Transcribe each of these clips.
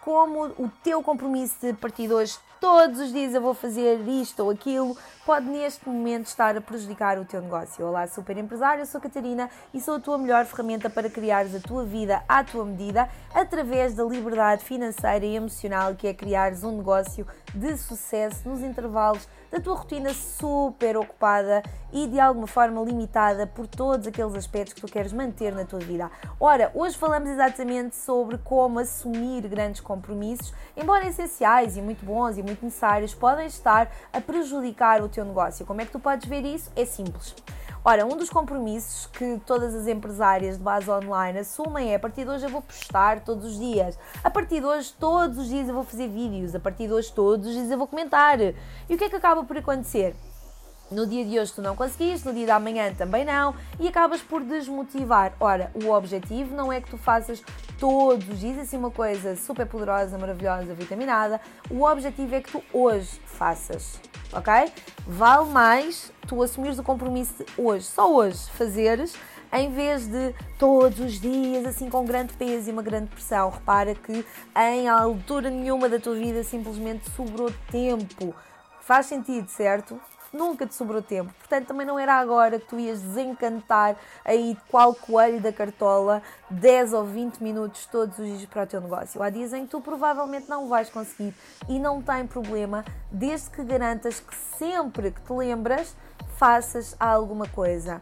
como o teu compromisso de partir de hoje, todos os dias eu vou fazer isto ou aquilo, pode neste momento estar a prejudicar o teu negócio. Olá, super empresário, eu sou Catarina e sou a tua melhor ferramenta para criares a tua vida à tua medida através da liberdade financeira e emocional que é criares um negócio de sucesso nos intervalos da tua rotina super ocupada e de alguma forma limitada por todos aqueles aspectos que tu queres manter na tua vida. Ora, hoje falamos exatamente sobre como assumir grandes compromissos, embora essenciais e muito bons e muito necessários, podem estar a prejudicar o teu negócio. Como é que tu podes ver isso? É simples. Ora, um dos compromissos que todas as empresárias de base online assumem é a partir de hoje eu vou postar todos os dias. A partir de hoje, todos os dias eu vou fazer vídeos. A partir de hoje, todos os dias eu vou comentar. E o que é que acaba por acontecer? No dia de hoje tu não conseguiste, no dia da manhã também não, e acabas por desmotivar. Ora, o objetivo não é que tu faças todos os dias assim uma coisa super poderosa, maravilhosa, vitaminada. O objetivo é que tu hoje faças, ok? Vale mais tu assumires o compromisso hoje, só hoje, fazeres, em vez de todos os dias, assim com grande peso e uma grande pressão. Repara que em altura nenhuma da tua vida simplesmente sobrou tempo. Faz sentido, certo? Nunca te sobrou tempo. Portanto, também não era agora que tu ias desencantar aí qual coelho da cartola 10 ou 20 minutos todos os dias para o teu negócio. Há dias em que tu provavelmente não vais conseguir e não tem problema, desde que garantas que sempre que te lembras, faças alguma coisa.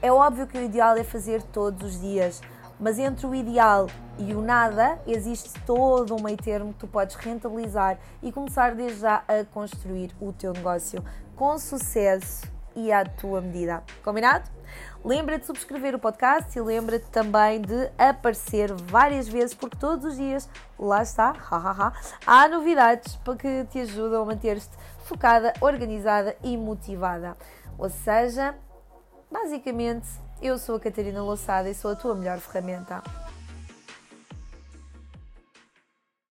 É óbvio que o ideal é fazer todos os dias, mas entre o ideal e o nada existe todo um meio termo que tu podes rentabilizar e começar desde já a construir o teu negócio com sucesso e à tua medida. Combinado? Lembra-te de subscrever o podcast e lembra-te também de aparecer várias vezes, porque todos os dias, lá está, ha, há novidades para que te ajudam a manter-te focada, organizada e motivada. Ou seja, basicamente, eu sou a Catarina Louçada e sou a tua melhor ferramenta.